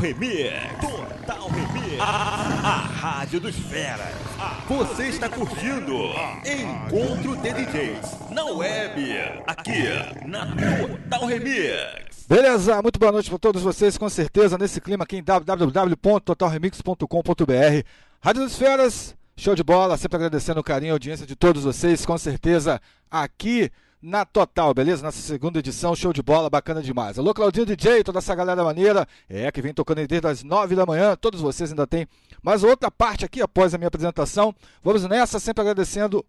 Remix. Total Remix. A, a Rádio dos Feras. Você está curtindo Encontro de DJs na web. Aqui na Total Remix. Beleza, muito boa noite para todos vocês, com certeza, nesse clima aqui em www.totalremix.com.br. Rádio dos Feras, show de bola, sempre agradecendo o carinho e a audiência de todos vocês, com certeza, aqui na Total, beleza? Nessa segunda edição, show de bola, bacana demais. Alô, Claudinho DJ, toda essa galera maneira, é, que vem tocando aí desde as nove da manhã, todos vocês ainda tem mais outra parte aqui após a minha apresentação. Vamos nessa, sempre agradecendo,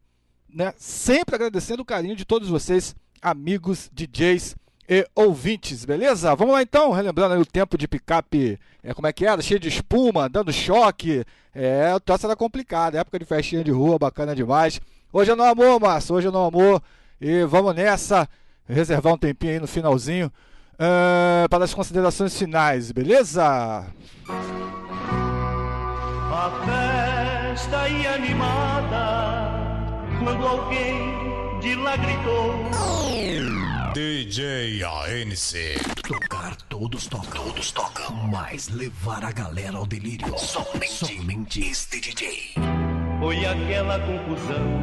né? Sempre agradecendo o carinho de todos vocês, amigos, DJs e ouvintes, beleza? Vamos lá então, relembrando o tempo de picape, é, como é que era? Cheio de espuma, dando choque, é, o troço era complicado, época de festinha de rua, bacana demais. Hoje é no amor, Márcio, hoje é no amor. E vamos nessa, reservar um tempinho aí no finalzinho uh, para as considerações finais, beleza? A festa e animada quando alguém de lá gritou. DJ ANC. Tocar, todos tocam, todos tocam. Mas levar a galera ao delírio, somente, somente este DJ. Foi aquela confusão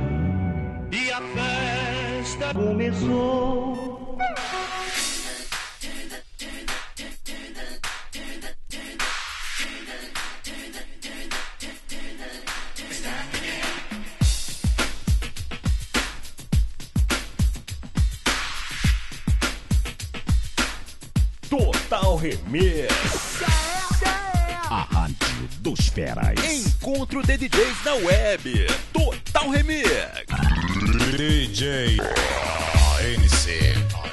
e a festa começou. Total Remix. A rádio dos feras. Encontro de DJs na web. Total Remix. DJ ANC.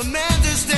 Amanda's Day.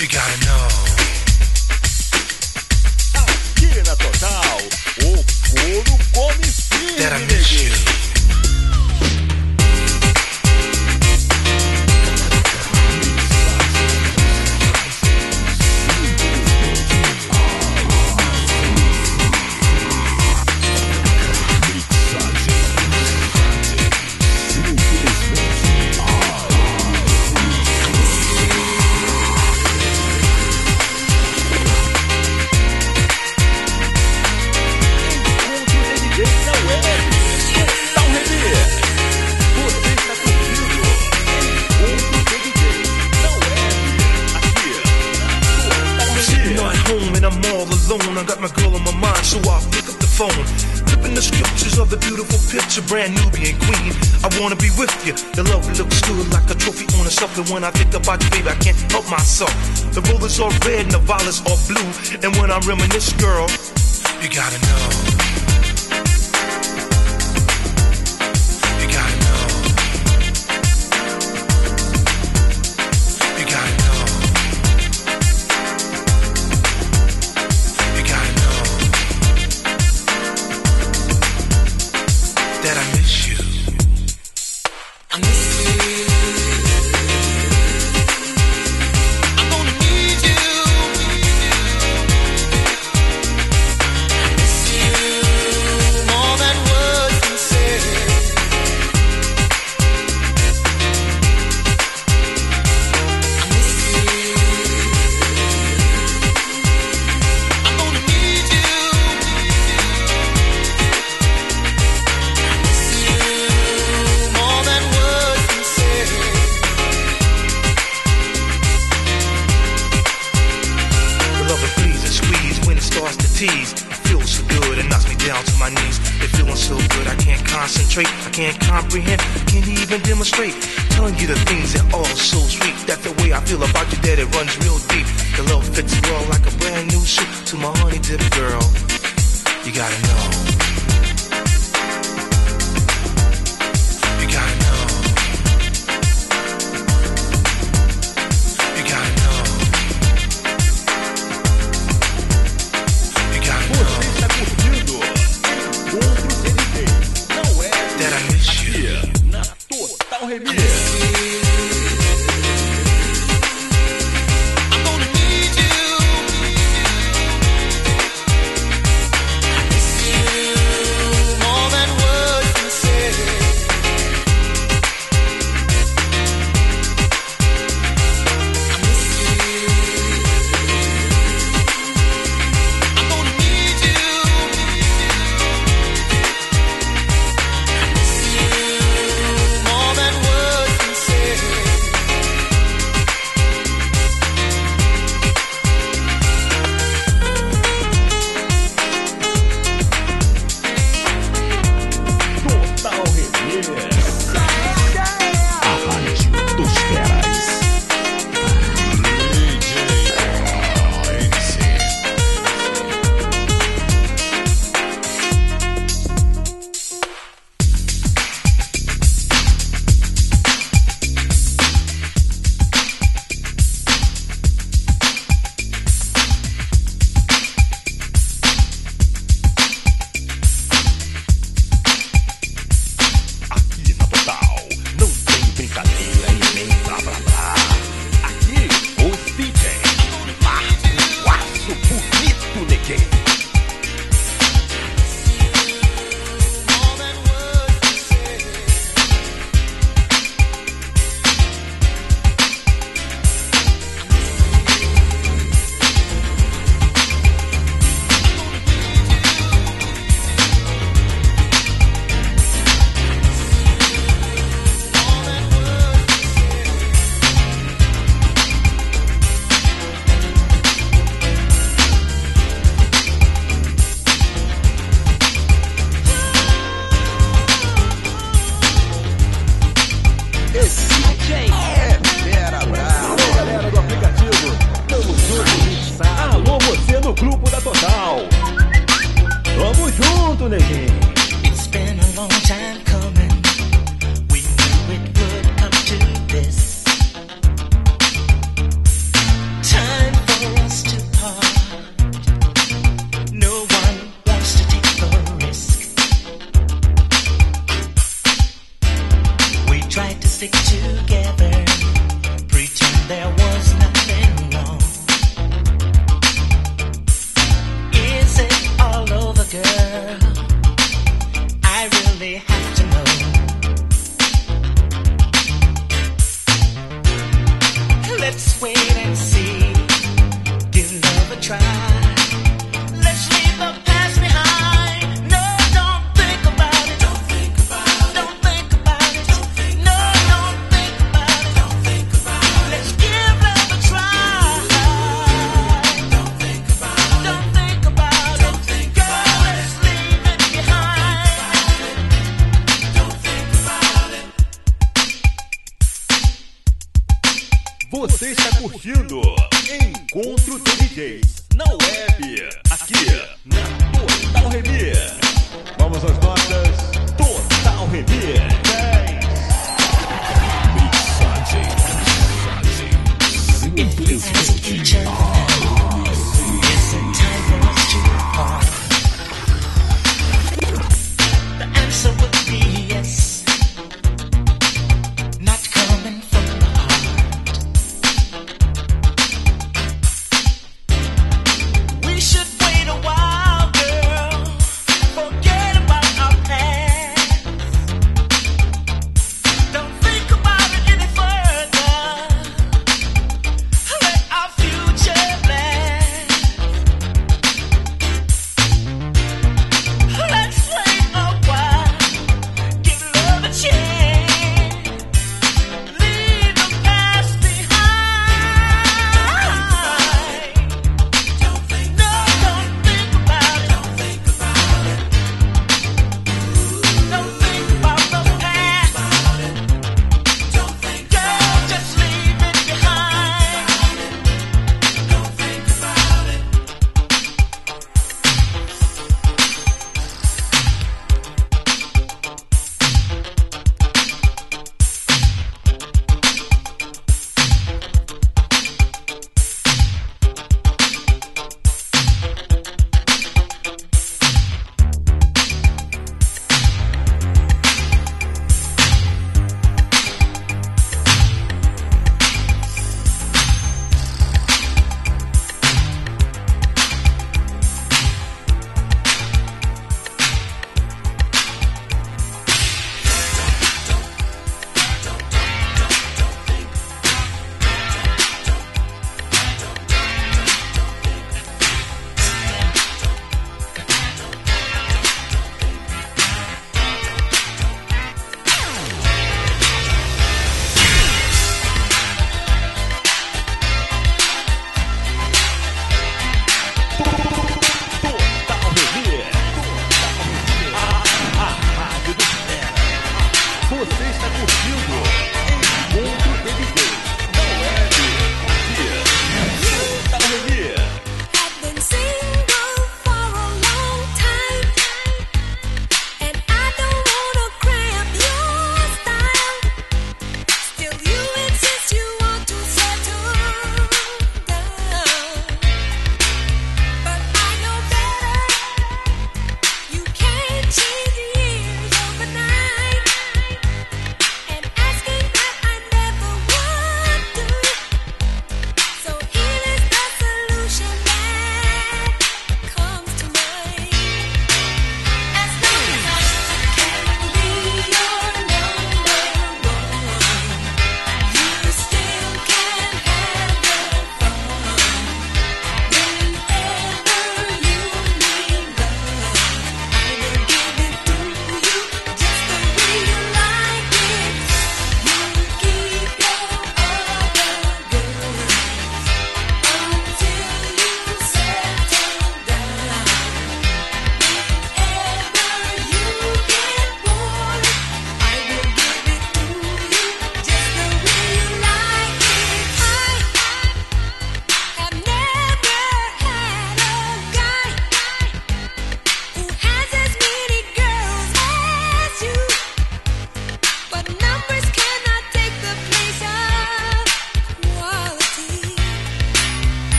You gotta know. in the scriptures of the beautiful picture, brand Nubian queen. I wanna be with you. Your love looks good like a trophy on a shelf. And when I think about you, baby, I can't help myself. The roses are red and the violets are blue. And when I reminisce, girl, you gotta know.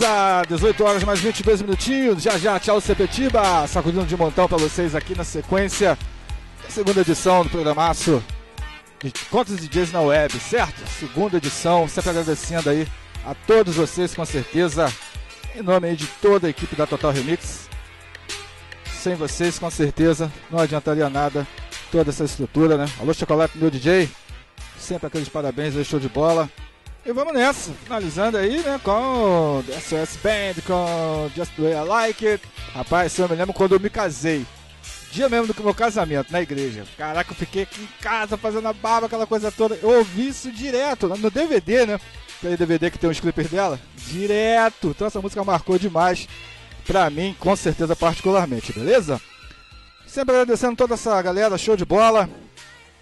Beleza, 18 horas mais 22 minutinhos. Já já, tchau Sepetiba. Sacudindo de montão pra vocês aqui na sequência da segunda edição do programaço de Contos e DJs na Web, certo? Segunda edição, sempre agradecendo aí a todos vocês, com certeza, em nome aí de toda a equipe da Total Remix. Sem vocês, com certeza, não adiantaria nada toda essa estrutura, né? Alô, Chocolate, meu DJ. Sempre aqueles parabéns show de bola. E vamos nessa, finalizando aí, né, com The SOS Band, com Just The Way I Like It. Rapaz, eu me lembro quando eu me casei. Dia mesmo do meu casamento, na igreja. Caraca, eu fiquei aqui em casa fazendo a barba, aquela coisa toda. Eu ouvi isso direto, no DVD, né? Aquele DVD que tem os clippers dela. Direto. Então essa música marcou demais pra mim, com certeza, particularmente, beleza? Sempre agradecendo toda essa galera, show de bola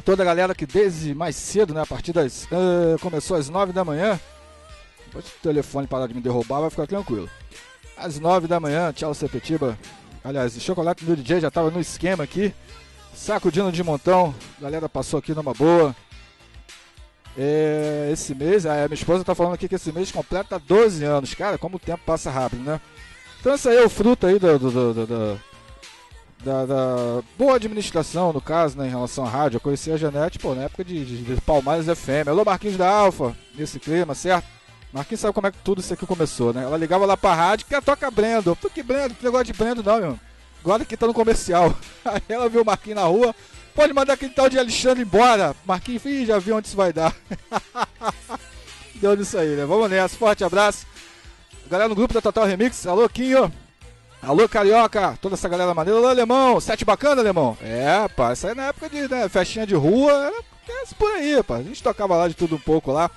toda a galera que desde mais cedo, né, a partir das. ah, começou às 9 da manhã. Que o telefone parar de me derrubar, vai ficar tranquilo. Às 9 da manhã, tchau Sepetiba. Aliás, o chocolate do DJ já tava no esquema aqui. Sacudindo de montão. A galera passou aqui numa boa. É, esse mês, a minha esposa tá falando aqui que esse mês completa 12 anos. Cara, como o tempo passa rápido, né? Então esse aí é o fruto aí do, do- do- do- da, da boa administração, no caso, né, em relação à rádio. Eu conheci a Janete, pô, na época de, de, de Palmares FM. Alô, Marquinhos da Alfa, nesse clima, certo? Marquinhos sabe como é que tudo isso aqui começou, né? Ela ligava lá pra rádio, que toca Brendo. Pô, que Brendo, que negócio de Brendo não, meu. Agora que tá no comercial. Aí ela viu o Marquinhos na rua, pode mandar aquele tal de Alexandre embora. Marquinhos, ih, já viu onde isso vai dar. Deu nisso aí, né? Vamos nessa, forte abraço. Galera no grupo da Total Remix, alô, Quinho. Alô, Carioca, toda essa galera maneira. Alô, Alemão, sete bacana, Alemão? É, pá, isso aí na época de né, festinha de rua, era por aí, pá. A gente tocava lá de tudo um pouco lá.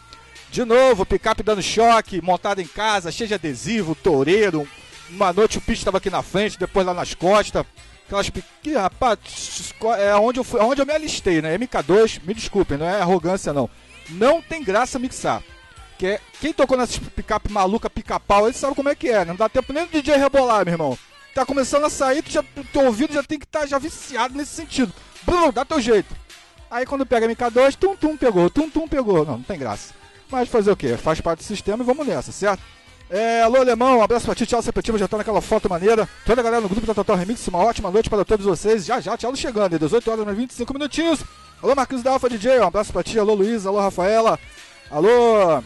De novo, picape dando choque, montado em casa, cheio de adesivo, toureiro. Uma noite o picho tava aqui na frente, depois lá nas costas. Aquelas pique, rapaz, é onde eu, fui, onde eu me alistei, né? MK2, me desculpem, não é arrogância não. Não tem graça mixar. Que quem tocou nessas picape maluca, pica-pau, ele sabe como é que é, né? Não dá tempo nem do DJ rebolar, meu irmão. Tá começando a sair, tu já, teu ouvido já tem que estar já viciado nesse sentido. Brum, dá teu jeito. Aí quando pega MK2, tum tum pegou, tum tum pegou. Não, não tem graça. Mas fazer o quê? Faz parte do sistema e vamos nessa, certo? É, alô, Alemão, um abraço pra ti, tchau, Sepetiba, já tá naquela foto maneira. Toda a galera no grupo da Total Remix, uma ótima noite para todos vocês. Já, já, tchau, chegando, 18 horas e 25 minutinhos. Alô, Marquinhos da Alfa DJ, um abraço pra ti, alô, Luiz, alô, Rafaela, alô,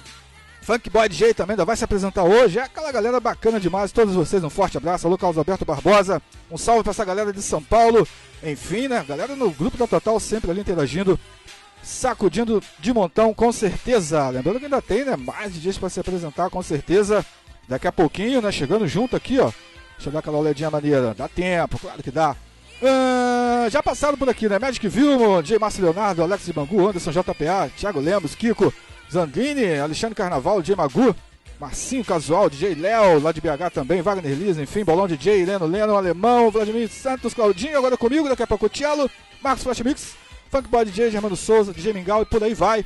Funk Boy DJ também, ainda vai se apresentar hoje. É aquela galera bacana demais, todos vocês, um forte abraço. Alô, Carlos Alberto Barbosa, um salve pra essa galera de São Paulo. Enfim, né, galera no grupo da Total sempre ali interagindo sacudindo de montão, com certeza. Lembrando que ainda tem, né? Mais DJs para se apresentar, com certeza. Daqui a pouquinho, né? Chegando junto aqui, ó. Deixa eu dar aquela olhadinha maneira. Dá tempo, claro que dá. Ah, já passaram por aqui, né? Magic Vilmo, J. Márcio Leonardo, Alex de Bangu, Anderson JPA, Thiago Lemos, Kiko, Zandini, Alexandre Carnaval, J. Magu, Marcinho Casual, DJ Léo, lá de BH também, Wagner Lisa, enfim, Bolão DJ, Leno Leno, Alemão, Vladimir Santos, Claudinho, agora comigo, daqui a pouco o Tielo, Marcos Flash Mix, Funk Boy DJ, Germano Souza, DJ Mingau e por aí vai.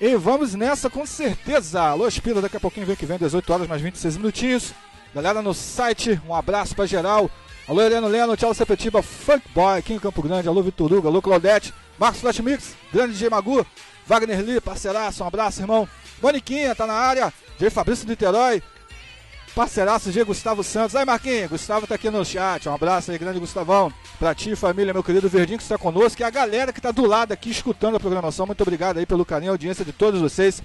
E vamos nessa com certeza. Alô, Espira, daqui a pouquinho vem que vem, 18 horas mais 26 minutinhos. Galera no site, um abraço pra geral. Alô, Heleno Leno, tchau, Sepetiba, Funk Boy aqui em Campo Grande. Alô, Vitor Hugo, alô, Claudete, Marcos Flash Mix, grande DJ Magu, Wagner Lee, parceiraço, um abraço, irmão. Moniquinha, tá na área. DJ Fabrício Niterói, parceiraço G. Gustavo Santos. Aí, Marquinhos, Gustavo tá aqui no chat. Um abraço aí, grande Gustavão. Pra ti, família, meu querido Verdinho que está conosco. E a galera que tá do lado aqui escutando a programação. Muito obrigado aí pelo carinho e audiência de todos vocês.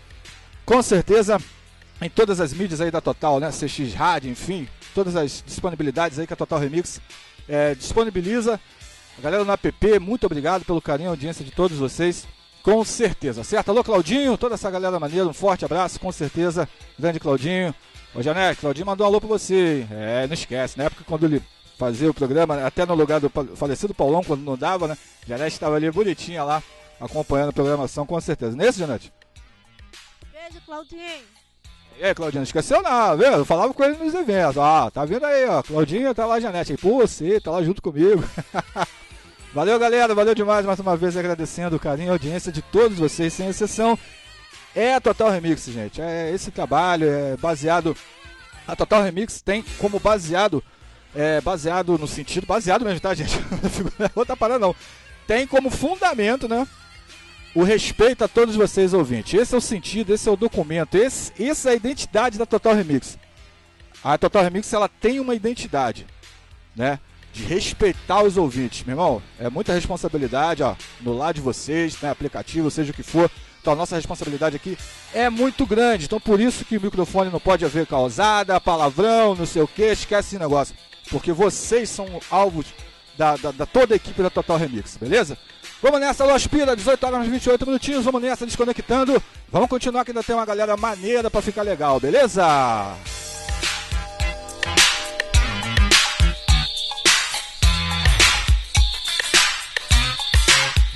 Com certeza, em todas as mídias aí da Total, né? CX Rádio, enfim, todas as disponibilidades aí que a Total Remix é, disponibiliza. A galera no app, muito obrigado pelo carinho e audiência de todos vocês. Com certeza, certo? Alô, Claudinho, toda essa galera maneira, um forte abraço, com certeza. Grande Claudinho. Ô, Janete, Claudinho mandou um alô pra você. É, não esquece, na época quando ele fazia o programa, até no lugar do falecido Paulão, quando não dava, né? Janete estava ali bonitinha lá, acompanhando a programação, com certeza. Não é isso, Janete? Beijo, Claudinho. E aí, Claudinho, não esqueceu não, viu? Eu falava com ele nos eventos. Ah, tá vendo aí, ó. Claudinho tá lá, Janete. Aí, pô, você tá lá junto comigo. valeu, galera. Valeu demais mais uma vez agradecendo o carinho e a audiência de todos vocês, sem exceção. É a Total Remix, gente. É esse trabalho é baseado. A Total Remix tem como baseado. É baseado no sentido. Baseado mesmo, tá, gente? Não é outra parada, não. Tem como fundamento, né? o respeito a todos vocês ouvintes. Esse é o sentido, esse é o documento, esse, essa é a identidade da Total Remix. A Total Remix ela tem uma identidade, né? De respeitar os ouvintes, meu irmão. É muita responsabilidade, ó, no lado de vocês, né? Aplicativo, seja o que for. Então a nossa responsabilidade aqui é muito grande. Então por isso que o microfone não pode haver causada, palavrão, não sei o que, esquece esse negócio. Porque vocês são alvos da, da, da toda a equipe da Total Remix, beleza? Vamos nessa, Alô Aspira, 18 horas e 28 minutinhos, vamos nessa, desconectando. Vamos continuar que ainda tem uma galera maneira pra ficar legal, beleza?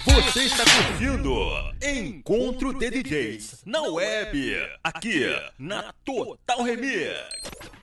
Você está curtindo Encontro de DJs na web, aqui na Total Remix.